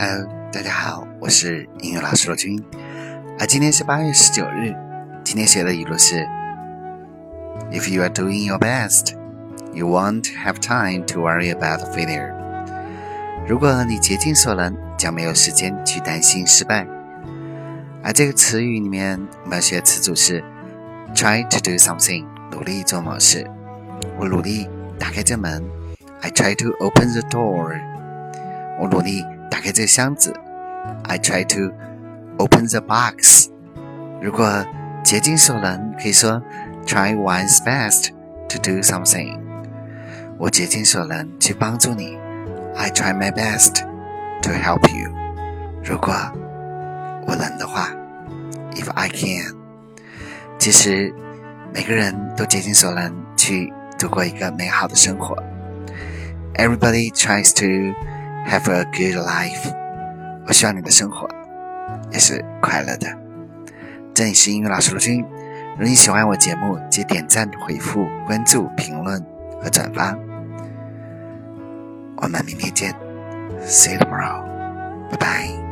Hello，大家好，我是英语老师罗军。啊，今天是八月十九日，今天写的语录是：If you are doing your best, you won't have time to worry about failure。如果你竭尽所能，将没有时间去担心失败。而这个词语里面，我们要学词组是 try to do something，努力做某事。我努力打开这门，I try to open the door。我努力。打开这个箱子，I try to open the box。如果竭尽所能，可以说 try one's best to do something。我竭尽所能去帮助你，I try my best to help you。如果我能的话，if I can。其实每个人都竭尽所能去度过一个美好的生活。Everybody tries to Have a good life。我希望你的生活也是快乐的。这里是英语老师陆军。如果你喜欢我节目，记得点赞、回复、关注、评论和转发。我们明天见，See you tomorrow。拜拜。